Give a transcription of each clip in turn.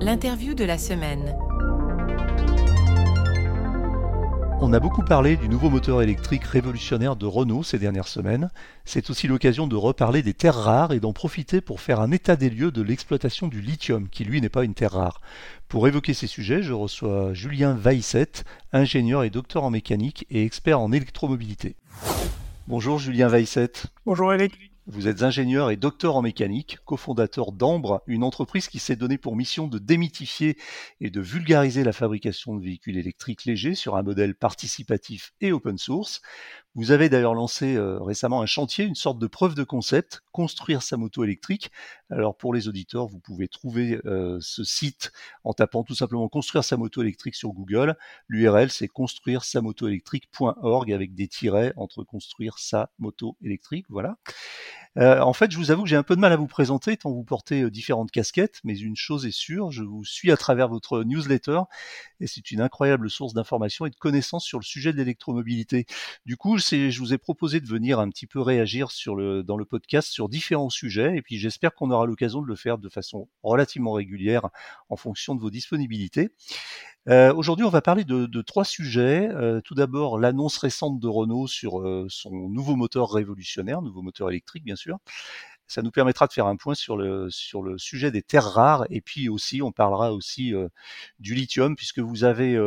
L'interview de la semaine. On a beaucoup parlé du nouveau moteur électrique révolutionnaire de Renault ces dernières semaines. C'est aussi l'occasion de reparler des terres rares et d'en profiter pour faire un état des lieux de l'exploitation du lithium, qui lui n'est pas une terre rare. Pour évoquer ces sujets, je reçois Julien Vaissette, ingénieur et docteur en mécanique et expert en électromobilité. Bonjour Julien Vaissette. Bonjour Eric. Vous êtes ingénieur et docteur en mécanique, cofondateur d'Ambre, une entreprise qui s'est donnée pour mission de démythifier et de vulgariser la fabrication de véhicules électriques légers sur un modèle participatif et open source. Vous avez d'ailleurs lancé euh, récemment un chantier, une sorte de preuve de concept, construire sa moto électrique. Alors pour les auditeurs, vous pouvez trouver euh, ce site en tapant tout simplement construire sa moto électrique sur Google. L'URL c'est construire sa moto électrique.org avec des tirets entre construire sa moto électrique. Voilà. Euh, en fait, je vous avoue que j'ai un peu de mal à vous présenter tant vous portez différentes casquettes, mais une chose est sûre, je vous suis à travers votre newsletter et c'est une incroyable source d'informations et de connaissances sur le sujet de l'électromobilité. Du coup, vous ai proposé de venir un petit peu réagir dans le podcast sur différents sujets et puis j'espère qu'on aura l'occasion de le faire de façon relativement régulière en fonction de vos disponibilités. Euh, aujourd'hui, on va parler de, trois sujets. Euh, tout d'abord, l'annonce récente de Renault sur euh, son nouveau moteur révolutionnaire, nouveau moteur électrique, bien sûr. Ça nous permettra de faire un point sur le, sur le sujet des terres rares et puis aussi, on parlera aussi du lithium puisque vous avez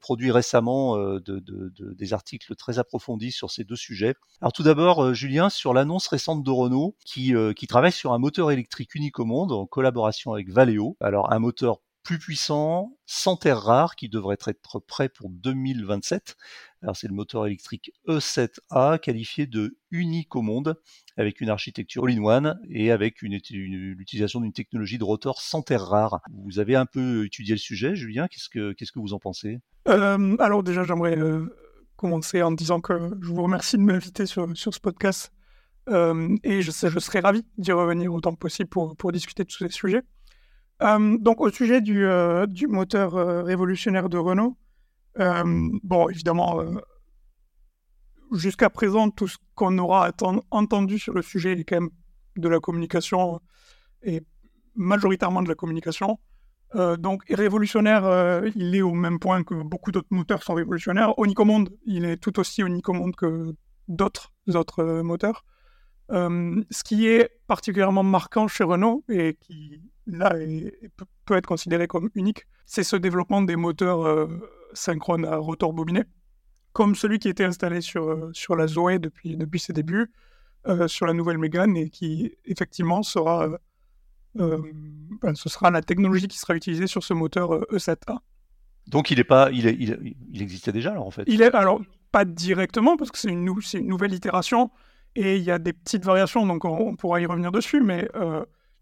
produit récemment de, des articles très approfondis sur ces deux sujets. Alors tout d'abord, Julien, sur l'annonce récente de Renault qui, qui travaille sur un moteur électrique unique au monde en collaboration avec Valeo. Alors un moteur plus puissant, sans terres rares, qui devrait être prêt pour 2027. Alors c'est le moteur électrique E7A, qualifié de unique au monde, avec une architecture all-in-one et avec l'utilisation d'une technologie de rotor sans terres rares. Vous avez un peu étudié le sujet, Julien, qu'est-ce que, vous en pensez? Euh, Alors déjà, j'aimerais euh, commencer en disant que je vous remercie de m'inviter sur, sur ce podcast. Euh, et je, je serais ravi d'y revenir autant que possible pour discuter de tous ces sujets. Euh, donc, au sujet du, euh, moteur euh, révolutionnaire de Renault, bon, évidemment, jusqu'à présent, tout ce qu'on aura entendu sur le sujet est quand même de la communication et majoritairement de la communication. donc, révolutionnaire, il est au même point que beaucoup d'autres moteurs sont révolutionnaires. Onicomonde, il est tout aussi onicomonde que d'autres autres moteurs. Ce qui est particulièrement marquant chez Renault et qui là peut être considéré comme unique, c'est ce développement des moteurs euh, synchrones à rotor bobiné, comme celui qui était installé sur, euh, sur la Zoé depuis, depuis ses débuts, euh, sur la nouvelle Mégane, et qui effectivement sera, ben, ce sera la technologie qui sera utilisée sur ce moteur E7A. E Donc il est pas, il, est, il, existait déjà alors en fait? Il est alors pas directement parce que c'est une, une nouvelle itération et il y a des petites variations, donc on, pourra y revenir dessus, mais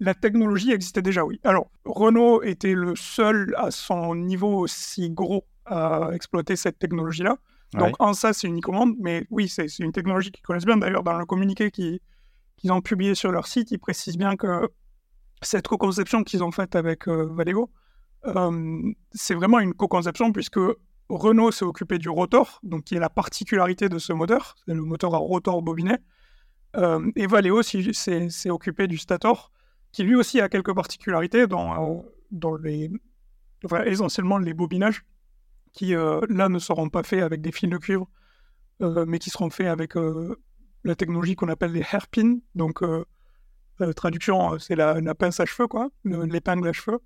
la technologie existait déjà, oui. Alors, Renault était le seul à son niveau aussi gros à exploiter cette technologie-là. Donc, en ça, c'est une commande, mais oui, c'est une technologie qu'ils connaissent bien. D'ailleurs, dans le communiqué qu'ils ont publié sur leur site, ils précisent bien que cette co-conception qu'ils ont faite avec euh, Valeo, euh, c'est vraiment une co-conception puisque Renault s'est occupé du rotor, donc qui est la particularité de ce moteur, c'est le moteur à rotor bobinet. Euh, et Valeo s'est occupé du stator, qui lui aussi a quelques particularités dans, dans les, essentiellement les bobinages, qui euh, là ne seront pas faits avec des fils de cuivre, euh, mais qui seront faits avec euh, la technologie qu'on appelle les hairpins. Donc, traduction, c'est la, la, pince à cheveux, l'épingle à cheveux,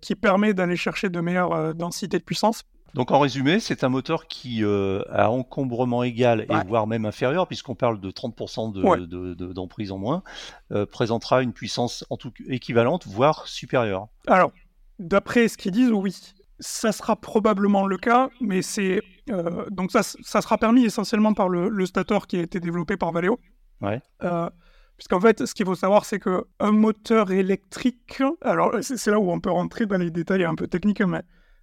qui permet d'aller chercher de meilleures densités de puissance donc en résumé, c'est un moteur qui euh, a encombrement égal et voire même inférieur, puisqu'on parle de 30% d'emprise de, en moins, euh, présentera une puissance en tout équivalente, voire supérieure. Alors, d'après ce qu'ils disent, oui, ça sera probablement le cas, mais c'est euh, donc ça, ça, sera permis essentiellement par le, stator qui a été développé par Valeo. Ouais. Puisqu'en fait, ce qu'il faut savoir, c'est qu'un moteur électrique, alors c'est là où on peut rentrer dans les détails un peu techniques, mais euh,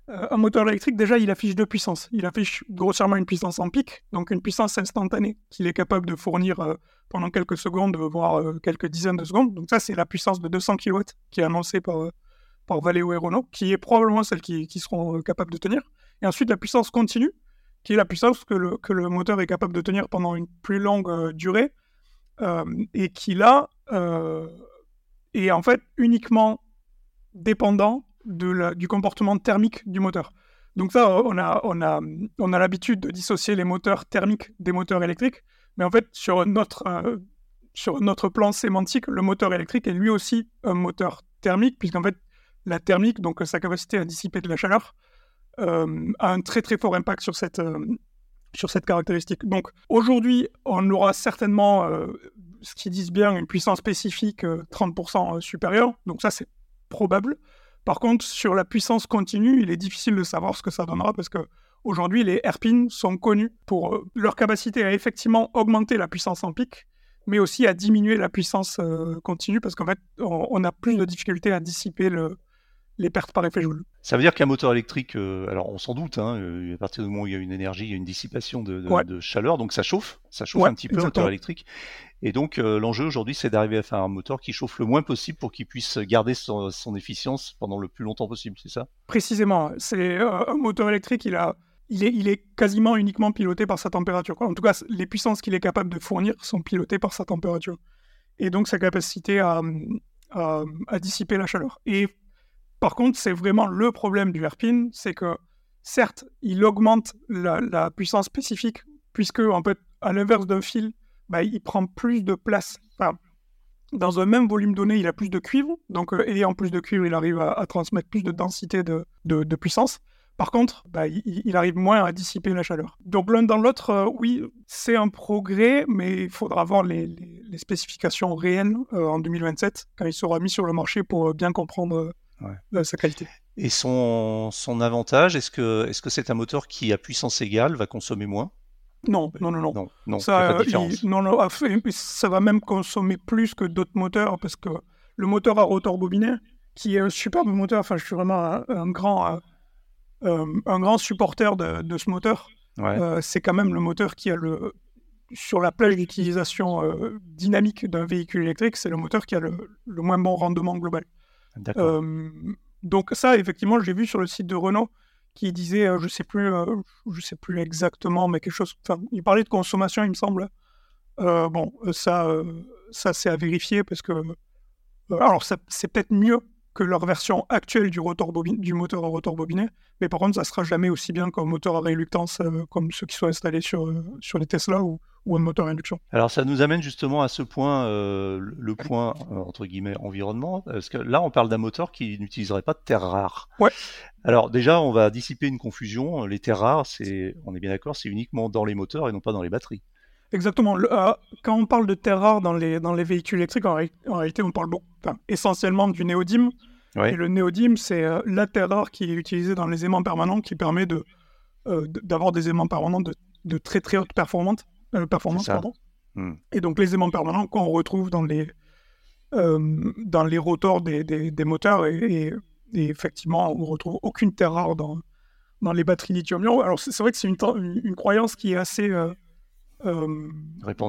un moteur électrique, déjà, il affiche deux puissances. Il affiche grossièrement une puissance en pic, donc une puissance instantanée qu'il est capable de fournir euh, pendant quelques secondes, voire euh, quelques dizaines de secondes. Donc ça, c'est la puissance de 200 kW qui est annoncée par, par Valeo et Renault, qui est probablement celle qui, qui seront capables de tenir. Et ensuite, la puissance continue, qui est la puissance que le, que le moteur est capable de tenir pendant une plus longue durée, et qui là est en fait uniquement dépendant du comportement thermique du moteur. Donc ça, on a, on a, on a l'habitude de dissocier les moteurs thermiques des moteurs électriques, mais en fait, sur notre, euh, sur notre plan sémantique, le moteur électrique est lui aussi un moteur thermique, puisqu'en fait, la thermique, donc sa capacité à dissiper de la chaleur, euh, a un très très fort impact sur cette, euh, sur cette caractéristique. Donc aujourd'hui, on aura certainement, ce qu'ils disent bien, une puissance spécifique 30% supérieure, donc ça c'est probable. Par contre, sur la puissance continue, il est difficile de savoir ce que ça donnera parce que aujourd'hui, les AirPins sont connus pour euh, leur capacité à effectivement augmenter la puissance en pic, mais aussi à diminuer la puissance euh, continue parce qu'en fait, on, a plus de difficultés à dissiper le, les pertes par effet Joule. Ça veut dire qu'un moteur électrique, euh, alors on s'en doute, hein, euh, à partir du moment où il y a une énergie, il y a une dissipation de, chaleur, donc ça chauffe, ça chauffe un petit peu un moteur électrique. Et donc euh, l'enjeu aujourd'hui, c'est d'arriver à faire un moteur qui chauffe le moins possible pour qu'il puisse garder son, efficience pendant le plus longtemps possible, c'est ça? Précisément, c'est un moteur électrique, il a, il est, il est quasiment uniquement piloté par sa température. En tout cas, les puissances qu'il est capable de fournir sont pilotées par sa température. Et donc sa capacité à, à, à dissiper la chaleur. Et par contre, c'est vraiment le problème du Verpin, c'est que certes, il augmente la, puissance spécifique, puisque en fait, à l'inverse d'un fil, bah, il prend plus de place. dans un même volume donné, il a plus de cuivre, donc euh, et en plus de cuivre, il arrive à, transmettre plus de densité de, puissance. Par contre, bah, il, arrive moins à dissiper la chaleur. Donc l'un dans l'autre, euh, oui, c'est un progrès, mais il faudra voir les, spécifications réelles euh, en 2027, quand il sera mis sur le marché pour bien comprendre sa qualité. Et son, son avantage, est-ce que est-ce que c'est un moteur qui, à puissance égale, va consommer moins? Non, non, non, non. non, ça, non, non, ça va même consommer plus que d'autres moteurs parce que le moteur à rotor bobiné, qui est un superbe moteur, enfin, je suis vraiment un, grand, euh, euh, un grand supporter de, de ce moteur. Euh, c'est quand même le moteur qui a le, sur la plage d'utilisation dynamique d'un véhicule électrique, c'est le moteur qui a le, le moins bon rendement global. Euh, donc ça, effectivement, j'ai vu sur le site de Renault qui disait, euh, je sais plus, euh, je sais plus exactement, mais quelque chose. Enfin, il parlait de consommation, il me semble. bon, ça, ça c'est à vérifier parce que, alors, c'est peut-être mieux que leur version actuelle du, rotor du moteur à rotor bobiné, mais par contre, ça sera jamais aussi bien qu'un moteur à réluctance comme ceux qui sont installés sur, sur les Tesla ou, ou un moteur à induction. Alors ça nous amène justement à ce point, euh, le point euh, entre guillemets environnement, parce que là on parle d'un moteur qui n'utiliserait pas de terres rares. Ouais. Alors déjà on va dissiper une confusion. Les terres rares, c'est, on est bien d'accord, c'est uniquement dans les moteurs et non pas dans les batteries. Exactement. Euh, quand on parle de terres rares dans les, dans les véhicules électriques, en, réalité on parle bon, essentiellement du néodyme. Et le néodyme, c'est la terre rare qui est utilisée dans les aimants permanents, qui permet de, d'avoir des aimants permanents de, de très très haute performance euh, performance, pardon. Hmm. Et donc les aimants permanents qu'on retrouve dans les, euh, dans les rotors des, des, moteurs et, effectivement on retrouve aucune terre rare dans, dans les batteries lithium-ion. Alors c'est vrai que c'est une, une, croyance qui est assez euh,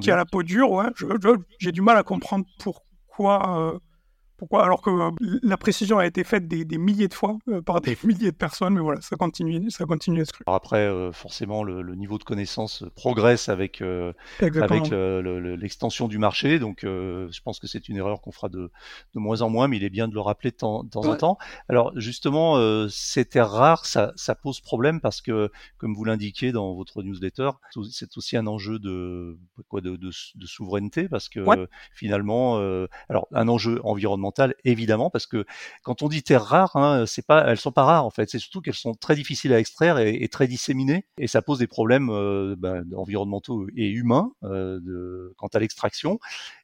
qui a la peau dure. Ouais. J'ai du mal à comprendre pourquoi pourquoi? Alors que euh, la précision a été faite des, milliers de fois euh, par des milliers de personnes, mais voilà, ça continue, ça continue à se Après, euh, forcément, le, niveau de connaissance progresse avec, avec l'extension du marché, donc je pense que c'est une erreur qu'on fera de, de, moins en moins, mais il est bien de le rappeler de temps, en temps. Alors justement, ces terres rares, ça, ça, pose problème parce que, comme vous l'indiquez dans votre newsletter, c'est aussi un enjeu de, quoi, de, de, souveraineté, parce que finalement, alors un enjeu environnemental évidemment parce que quand on dit terres rares, hein, c'est pas, elles sont pas rares en fait. C'est surtout qu'elles sont très difficiles à extraire et, très disséminées et ça pose des problèmes euh, ben, environnementaux et humains euh, quant à l'extraction.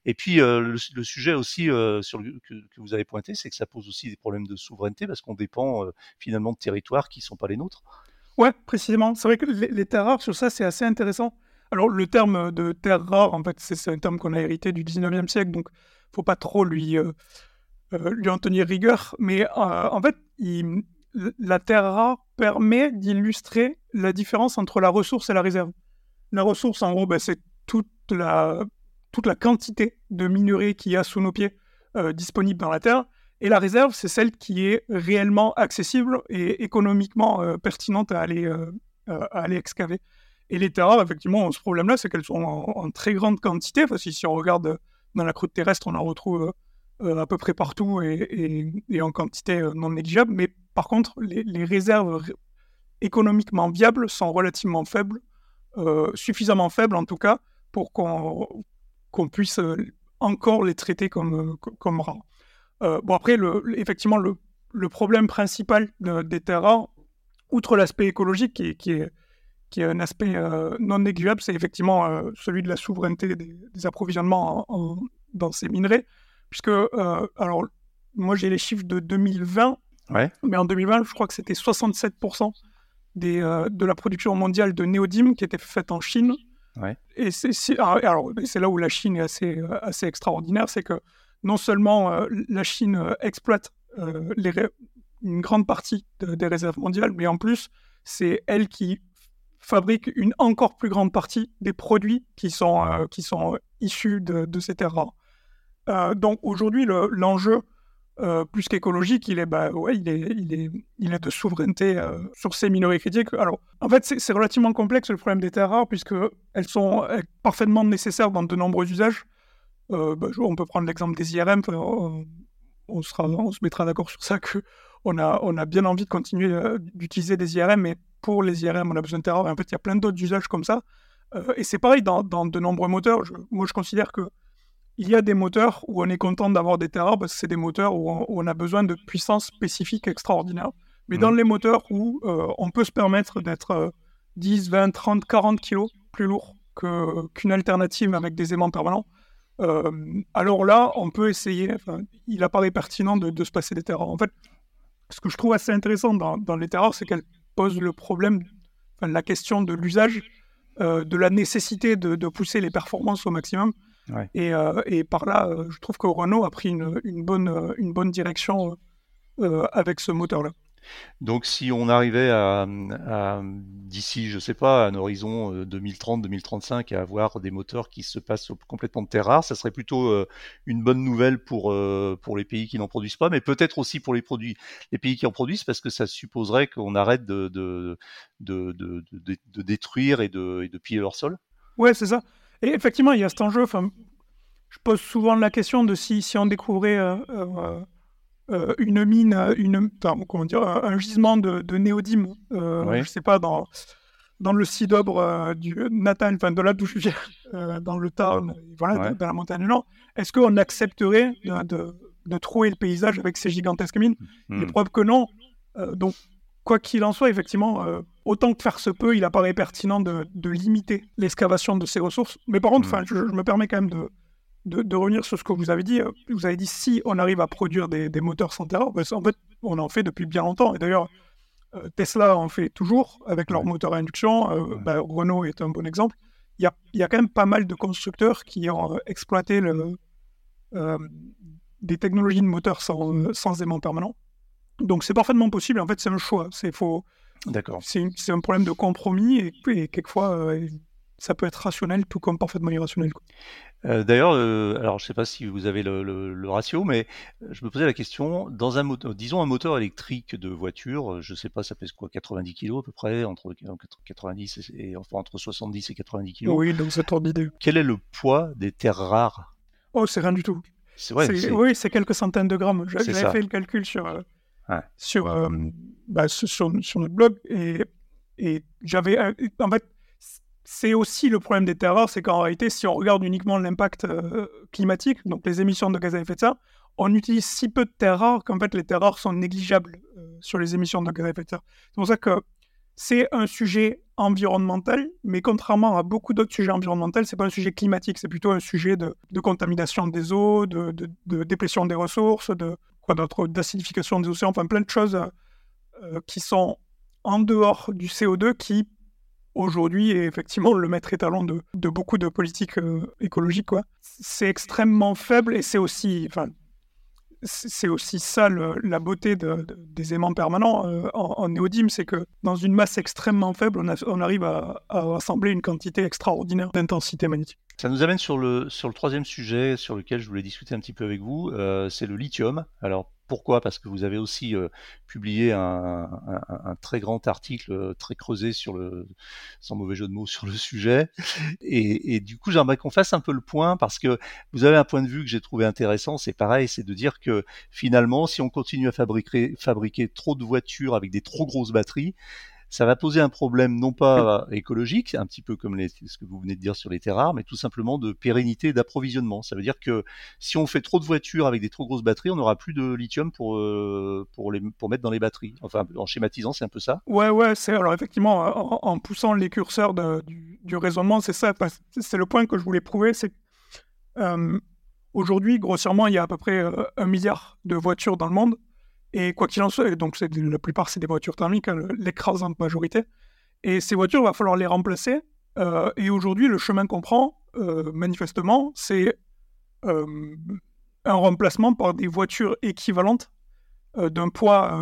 Et puis euh, le, sujet aussi que, vous avez pointé, c'est que ça pose aussi des problèmes de souveraineté parce qu'on dépend finalement de territoires qui sont pas les nôtres. Ouais, précisément. C'est vrai que les, terres rares sur ça c'est assez intéressant. Alors le terme de terres rares, en fait, c'est un terme qu'on a hérité du 19e siècle, donc faut pas trop lui lui en tenir rigueur, mais euh, en fait, la terre rare permet d'illustrer la différence entre la ressource et la réserve. La ressource, en gros, ben, c'est toute la, toute la quantité de minerais qu'il y a sous nos pieds euh, disponible dans la terre. Et la réserve, c'est celle qui est réellement accessible et économiquement pertinente à aller, à aller excaver. Et les terres rares, effectivement, ce problème-là, c'est qu'elles sont en, très grande quantité. Parce que si on regarde dans la croûte terrestre, on en retrouve à peu près partout et, en quantité non négligeable. Mais par contre, les, réserves économiquement viables sont relativement faibles, suffisamment faibles en tout cas, pour qu'on puisse encore les traiter comme, comme rares. bon, après, effectivement, le, problème principal des terres rares, outre l'aspect écologique qui est, qui est, un aspect euh, non négligeable, c'est effectivement euh, celui de la souveraineté des, approvisionnements dans ces minerais. Puisque, euh, alors, moi j'ai les chiffres de 2020, mais en 2020, je crois que c'était 67% des, de la production mondiale de néodyme qui était faite en Chine. Et c'est ah, alors c'est là où la Chine est assez, assez extraordinaire, c'est que non seulement la Chine exploite les, une grande partie des réserves mondiales, mais en plus, c'est elle qui fabrique une encore plus grande partie des produits qui sont, euh, qui sont issus de, ces terres rares. Euh, donc aujourd'hui, l'enjeu, euh, plus qu'écologique, il est, bah, ouais, il est, il est, il est de souveraineté sur ces minerais critiques. Alors, en fait, c'est relativement complexe le problème des terres rares, puisqu'elles sont parfaitement nécessaires dans de nombreux usages. Bah, on peut prendre l'exemple des IRM, on, sera, on se mettra d'accord sur ça que on a, on a bien envie de continuer euh, d'utiliser des IRM, mais pour les IRM, on a besoin de Terra. En fait, il y a plein d'autres usages comme ça. Euh, et c'est pareil dans, de nombreux moteurs. moi, je considère que il y a des moteurs où on est content d'avoir des Terra parce que c'est des moteurs où on, a besoin de puissance spécifique extraordinaire. Mais dans mmh. les moteurs où euh, on peut se permettre d'être 10, 20, 30, 40 kilos plus lourd qu'une alternative avec des aimants permanents, alors là, on peut essayer, il apparaît pertinent de, de se passer des Terra. En fait, ce que je trouve assez intéressant dans, dans les terreurs, c'est qu'elle pose le problème, enfin, la question de l'usage, euh, de la nécessité de, pousser les performances au maximum. Et, euh, et, par là, euh, je trouve que Renault a pris une, une bonne, une bonne direction avec ce moteur-là. Donc si on arrivait à, d'ici, je sais pas, un horizon 2030-2035 euh, à avoir des moteurs qui se passent complètement de terre rare, ça serait plutôt euh, une bonne nouvelle pour euh, pour les pays qui n'en produisent pas, mais peut-être aussi pour les produits, les pays qui en produisent, parce que ça supposerait qu'on arrête de de, de, de, détruire et de, et de piller leur sol. Ouais, c'est ça. Et effectivement, il y a cet enjeu. Enfin, je pose souvent la question de si si on découvrait euh, une mine, une, comment dire, un gisement de, de néodyme, euh, je sais pas, dans, dans le Sidobre euh, du Natal, enfin de là d'où je viens, dans le Tarn, voilà, dans la montagne Nord, est-ce qu'on accepterait de, de, trouver le paysage avec ces gigantesques mines? Mmh. Les preuves que non. donc, quoi qu'il en soit, effectivement, autant que faire se peut, il apparaît pertinent de, de limiter l'excavation de ces ressources. Mais par contre, mmh. je, je, me permets quand même de, de, revenir sur ce que vous avez dit. Euh, vous avez dit si on arrive à produire des, moteurs sans terre, ben, en fait, on en fait depuis bien longtemps. Et d'ailleurs, euh, Tesla en fait toujours avec leur moteur à induction. Euh, ben, Renault est un bon exemple. Il y a, y a, quand même pas mal de constructeurs qui ont exploité le, des technologies de moteur sans, sans aimant permanent. Donc c'est parfaitement possible. En fait, c'est un choix. C'est faux. D'accord. C'est un problème de compromis et, et quelquefois ça peut être rationnel tout comme parfaitement irrationnel. Euh, d'ailleurs, euh, alors je ne sais pas si vous avez le, ratio, mais je me posais la question, dans un moteur, disons un moteur électrique de voiture, je ne sais pas, ça pèse quoi, 90 kg à peu près, entre 90 et enfin entre 70 et 90 kg. Oui, donc ça tourne d'idée. Quel est le poids des terres rares? Oh, c'est rien du tout. C'est vrai. Oui, c'est quelques centaines de grammes. J'avais fait le calcul sur euh, sur, bah, sur, sur notre blog et et j'avais en fait c'est aussi le problème des terres rares, c'est qu'en réalité, si on regarde uniquement l'impact euh, climatique, donc les émissions de gaz à effet de serre, on utilise si peu de terres rares qu'en fait les terres rares sont négligeables euh, sur les émissions de gaz à effet de serre. C'est pour ça que c'est un sujet environnemental, mais contrairement à beaucoup d'autres sujets environnementaux, c'est pas un sujet climatique, c'est plutôt un sujet de, contamination des eaux, de, de, déplétion des ressources, de quoi d'acidification des océans, enfin plein de choses euh, qui sont en dehors du CO2 qui aujourd'hui est effectivement le maître étalon de, beaucoup de politiques euh, écologiques. C'est extrêmement faible et c'est aussi, enfin, c'est aussi ça la beauté des aimants permanents euh, en, néodyme, c'est que dans une masse extrêmement faible, on, arrive à, assembler une quantité extraordinaire d'intensité magnétique. Ça nous amène sur le, sur le troisième sujet sur lequel je voulais discuter un petit peu avec vous, euh, c'est le lithium. Alors Pourquoi? Parce que vous avez aussi publié un, très grand article très creusé sur le, sans mauvais jeu de mots, sur le sujet. Et, et du coup, j'aimerais qu'on fasse un peu le point parce que vous avez un point de vue que j'ai trouvé intéressant. C'est pareil, c'est de dire que finalement, si on continue à fabriquer, fabriquer trop de voitures avec des trop grosses batteries, ça va poser un problème non pas écologique, un petit peu comme ce que vous venez de dire sur les terres rares, mais tout simplement de pérennité d'approvisionnement. Ça veut dire que si on fait trop de voitures avec des trop grosses batteries, on n'aura plus de lithium pour, euh, pour, les, pour mettre dans les batteries. Enfin, en schématisant, c'est un peu ça Ouais, ouais, c'est alors effectivement, en, poussant les curseurs du, raisonnement, c'est ça, c'est le point que je voulais prouver, c'est euh, aujourd'hui, grossièrement, il y a à peu près euh, un milliard de voitures dans le monde. Et quoi qu'il en soit, donc la plupart c'est des voitures thermiques, hein, l'écrasante majorité. Et ces voitures, il va falloir les remplacer. Euh, et aujourd'hui, le chemin qu'on prend, euh, manifestement, c'est euh, un remplacement par des voitures équivalentes d'un poids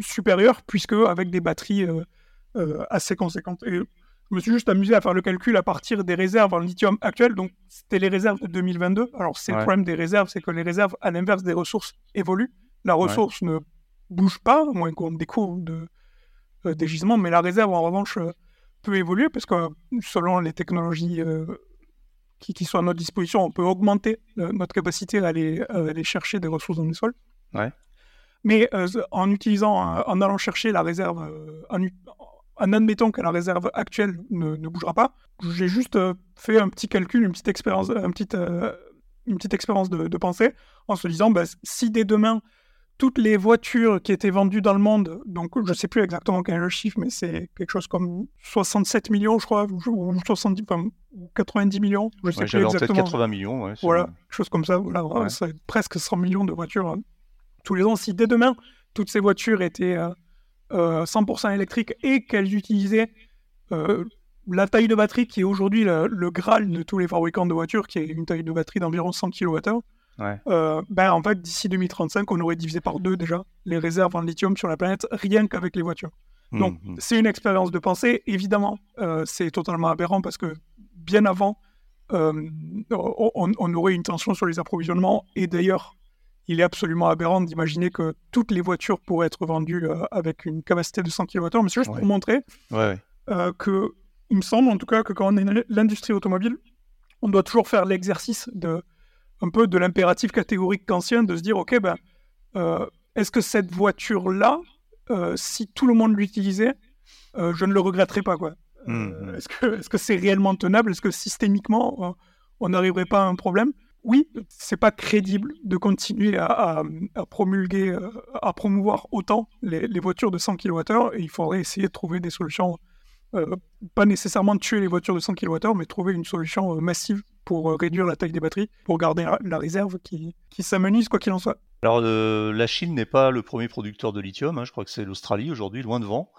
supérieur, puisque avec des batteries assez conséquentes. Et je me suis juste amusé à faire le calcul à partir des réserves en lithium actuelles. Donc, c'était les réserves de 2022. Alors, c'est le problème des réserves, c'est que les réserves, à l'inverse des ressources, évoluent. La ressource ne bouge pas, à moins qu'on découvre de, euh, des gisements, mais la réserve, en revanche, euh, peut évoluer, parce que selon les technologies euh, qui, qui, sont à notre disposition, on peut augmenter notre capacité à aller, aller, chercher des ressources dans le sol. Mais en utilisant, en allant chercher la réserve, en, en, admettant que la réserve actuelle ne, ne bougera pas, j'ai juste fait un petit calcul, une petite expérience, une petite, une petite expérience de, de, pensée, en se disant, bah, si dès demain, toutes les voitures qui étaient vendues dans le monde, donc je ne sais plus exactement quel est le chiffre, mais c'est quelque chose comme 67 millions, je crois, ou 70, 90 millions, je sais plus exactement. 80 millions, ouais, Voilà, quelque chose comme ça, voilà, c'est presque 100 millions de voitures hein. tous les ans. Si dès demain, toutes ces voitures étaient 100% euh, euh, électriques et qu'elles utilisaient euh, la taille de batterie qui est aujourd'hui le, le, Graal de tous les fabricants de voitures, qui est une taille de batterie d'environ 100 kWh, euh, ben, en fait, d'ici 2035, on aurait divisé par deux déjà les réserves en lithium sur la planète, rien qu'avec les voitures. Mmh, Donc, mmh. c'est une expérience de pensée. Évidemment, euh, c'est totalement aberrant parce que bien avant, euh, on, aurait une tension sur les approvisionnements. Et d'ailleurs, il est absolument aberrant d'imaginer que toutes les voitures pourraient être vendues avec une capacité de 100 kWh. Mais c'est juste pour montrer que, il me semble en tout cas que quand on est l'industrie automobile, on doit toujours faire l'exercice de un peu de l'impératif catégorique kantien de se dire, OK, ben, euh, est-ce que cette voiture-là, euh, si tout le monde l'utilisait, euh, je ne le regretterais pas, quoi. Mmh, mmh. Est-ce que est-ce que c'est réellement tenable? Est-ce que systémiquement, on n'arriverait pas à un problème? Oui, c'est pas crédible de continuer à, promulguer, à promouvoir autant les, les, voitures de 100 kWh, et il faudrait essayer de trouver des solutions, pas nécessairement tuer les voitures de 100 kWh, mais trouver une solution massive pour euh, réduire la taille des batteries, pour garder la réserve qui, qui s'amenuise quoi qu'il en soit. Alors la Chine n'est pas le premier producteur de lithium, hein. je crois que c'est l'Australie aujourd'hui, loin devant.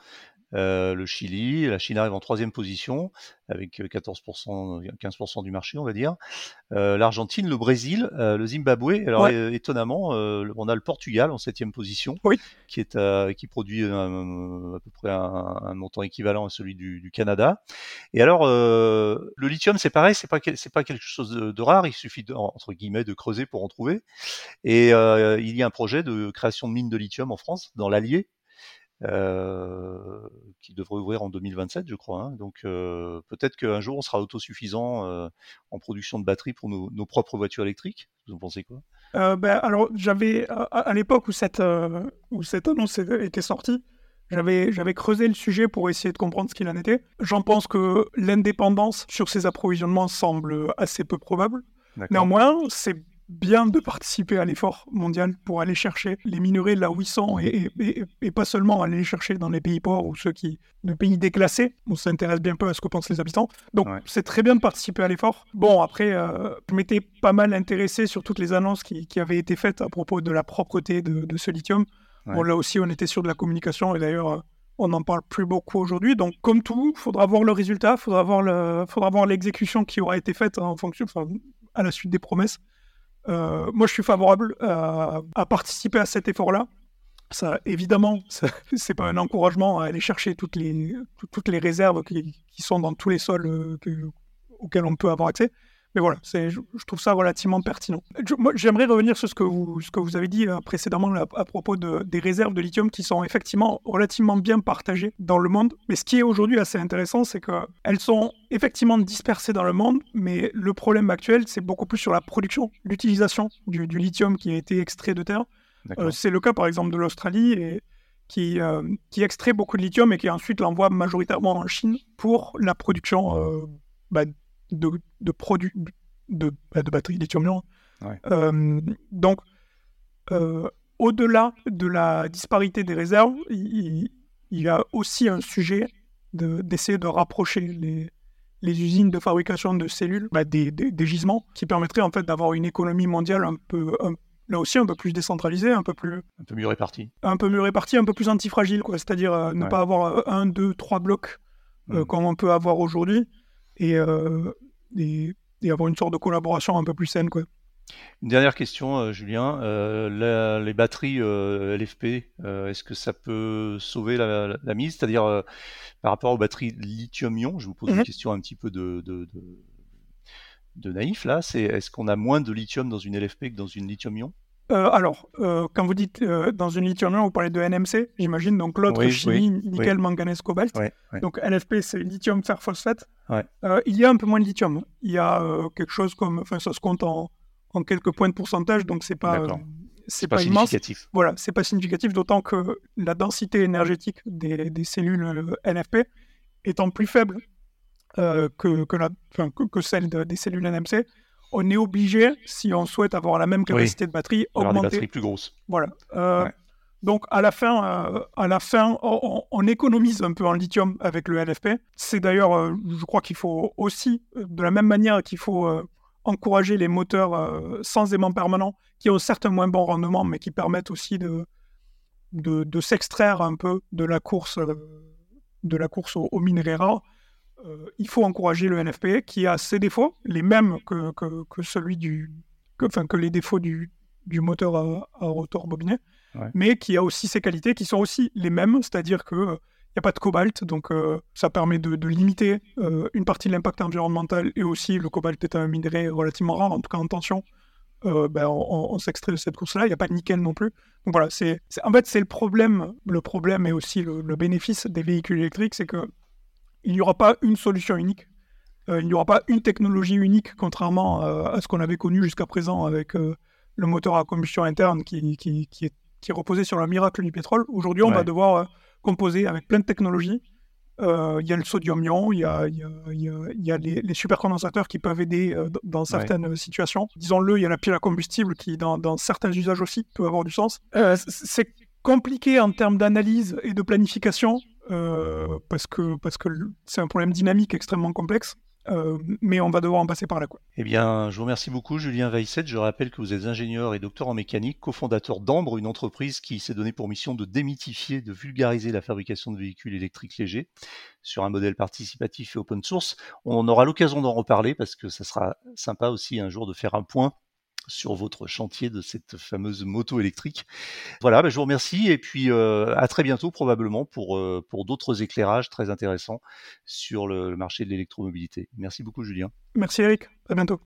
Euh, le Chili, la Chine arrive en troisième position avec 14%, euh, 15% du marché, on va dire. Euh, L'Argentine, le Brésil, euh, le Zimbabwe. Alors euh, étonnamment, on a le Portugal en septième position, oui. qui est qui produit à peu près un, montant équivalent à celui du, du Canada. Et alors, le lithium, c'est pareil, c'est pas c'est pas quelque chose de, de, rare. Il suffit de, entre guillemets de creuser pour en trouver. Et il y a un projet de création de mines de lithium en France, dans l'Allier, euh, qui devrait ouvrir en 2027, je crois. Hein. Donc euh, peut-être qu'un jour on sera autosuffisant euh, en production de batteries pour nos, propres voitures électriques. Vous en pensez quoi? Ben, Alors j'avais à, l'époque où cette où cette annonce était sortie, j'avais, j'avais creusé le sujet pour essayer de comprendre ce qu'il en était. J'en pense que l'indépendance sur ces approvisionnements semble assez peu probable. Néanmoins, c'est bien de participer à l'effort mondial pour aller chercher les minerais là où ils sont et, et, pas seulement aller les chercher dans les pays pauvres ou ceux qui, de pays déclassés. On s'intéresse bien peu à ce que pensent les habitants. Donc c'est très bien de participer à l'effort. Bon, après, euh, je m'étais pas mal intéressé sur toutes les annonces qui, qui, avaient été faites à propos de la propreté de, de ce lithium. Bon, là aussi, on était sur de la communication et d'ailleurs, euh, on n'en parle plus beaucoup aujourd'hui. Donc, comme tout, il faudra voir le résultat, il faudra voir, le, l'exécution qui aura été faite en fonction, enfin, à la suite des promesses. Euh, moi, je suis favorable à, participer à cet effort-là. Ça, évidemment, c'est pas un encouragement à aller chercher toutes les, toutes les réserves qui, sont dans tous les sols euh, auxquels on peut avoir accès. Mais voilà, c'est, je, trouve ça relativement pertinent. moi, j'aimerais revenir sur ce que vous, ce que vous avez dit euh, précédemment à, propos de, des réserves de lithium qui sont effectivement relativement bien partagées dans le monde. Mais ce qui est aujourd'hui assez intéressant, c'est qu'elles sont effectivement dispersées dans le monde, mais le problème actuel, c'est beaucoup plus sur la production, l'utilisation du, lithium qui a été extrait de terre. Euh, c'est le cas par exemple de l'Australie et qui, euh, qui extrait beaucoup de lithium et qui ensuite l'envoie majoritairement en Chine pour la production bah, de, de produits de, bah, de batteries lithium-ion. Euh, donc, euh, au-delà de la disparité des réserves, il, y a aussi un sujet d'essayer de, rapprocher les, les, usines de fabrication de cellules bah, des, des, gisements qui permettraient en fait d'avoir une économie mondiale un peu, là aussi un peu plus décentralisée, un peu plus... Un peu mieux répartie. Un peu mieux répartie, un peu plus antifragile, quoi. C'est-à-dire euh, ne pas avoir un, deux, trois blocs hmm. comme on peut avoir aujourd'hui. Et, et, avoir une sorte de collaboration un peu plus saine. Quoi. Une dernière question, euh, Julien. Euh, les batteries euh, LFP, est-ce que ça peut sauver la, mise? C'est-à-dire par rapport aux batteries lithium-ion, je vous pose une mhm. question un petit peu de, de, de naïf là. C'est est-ce qu'on a moins de lithium dans une LFP que dans une lithium-ion? Euh, alors, euh, quand vous dites euh, dans une lithium vous parlez de NMC, j'imagine, donc l'autre chimie, nickel, manganèse, cobalt. donc LFP, c'est lithium fer phosphate. il y a un peu moins de lithium. Il y a quelque chose comme, enfin, ça se compte en, en, quelques points de pourcentage, donc c'est pas, c'est pas, significatif. Voilà, c'est pas significatif, d'autant que la densité énergétique des, des cellules NFP étant plus faible que, que, la, que, que, celle des cellules NMC, on est obligé, si on souhaite avoir la même capacité de batterie, augmenter. des batteries plus grosses. Voilà. Euh, donc à la fin, euh, à la fin on, économise un peu en lithium avec le LFP. C'est d'ailleurs, euh, je crois qu'il faut aussi, de la même manière qu'il faut encourager les moteurs sans aimant permanent, qui ont certes un moins bon rendement, mais qui permettent aussi de, de, s'extraire un peu de la course, de la course aux minerais rares. Euh, il faut encourager le NFP qui a ses défauts, les mêmes que, que, celui du, que, enfin, que les défauts du, du moteur à, rotor bobiné, mais qui a aussi ses qualités qui sont aussi les mêmes, c'est-à-dire que il n'y a pas de cobalt, donc euh, ça permet de, de limiter euh, une partie de l'impact environnemental et aussi le cobalt est un minerai relativement rare, en tout cas en tension. ben, on, s'extrait de cette course-là. Il n'y a pas de nickel non plus. Donc voilà, c'est, en fait c'est le problème. Le problème et aussi le, le bénéfice des véhicules électriques, c'est que il n'y aura pas une solution unique. Euh, il n'y aura pas une technologie unique, contrairement euh, à ce qu'on avait connu jusqu'à présent avec euh, le moteur à combustion interne qui, qui, qui, est, qui, est, reposé sur le miracle du pétrole. Aujourd'hui, on va devoir composer avec plein de technologies. Il y a le sodium-ion, il y a, y a, y a les, les, supercondensateurs qui peuvent aider dans certaines situations. Disons-le, il y a la pile à combustible qui, dans, dans, certains usages aussi, peut avoir du sens. c'est compliqué en termes d'analyse et de planification. Euh, parce que c'est un problème dynamique extrêmement complexe. Euh, mais on va devoir en passer par là. Quoi. Eh bien, je vous remercie beaucoup, Julien Weisset. Je rappelle que vous êtes ingénieur et docteur en mécanique, cofondateur d'Ambre, une entreprise qui s'est donnée pour mission de démythifier, de vulgariser la fabrication de véhicules électriques légers sur un modèle participatif et open source. On aura l'occasion d'en reparler parce que ça sera sympa aussi un jour de faire un point sur votre chantier de cette fameuse moto électrique. Voilà, bah, je vous remercie et puis euh, à très bientôt probablement pour, euh, pour d'autres éclairages très intéressants sur le marché de l'électromobilité. Merci beaucoup Julien. Merci Eric, à bientôt.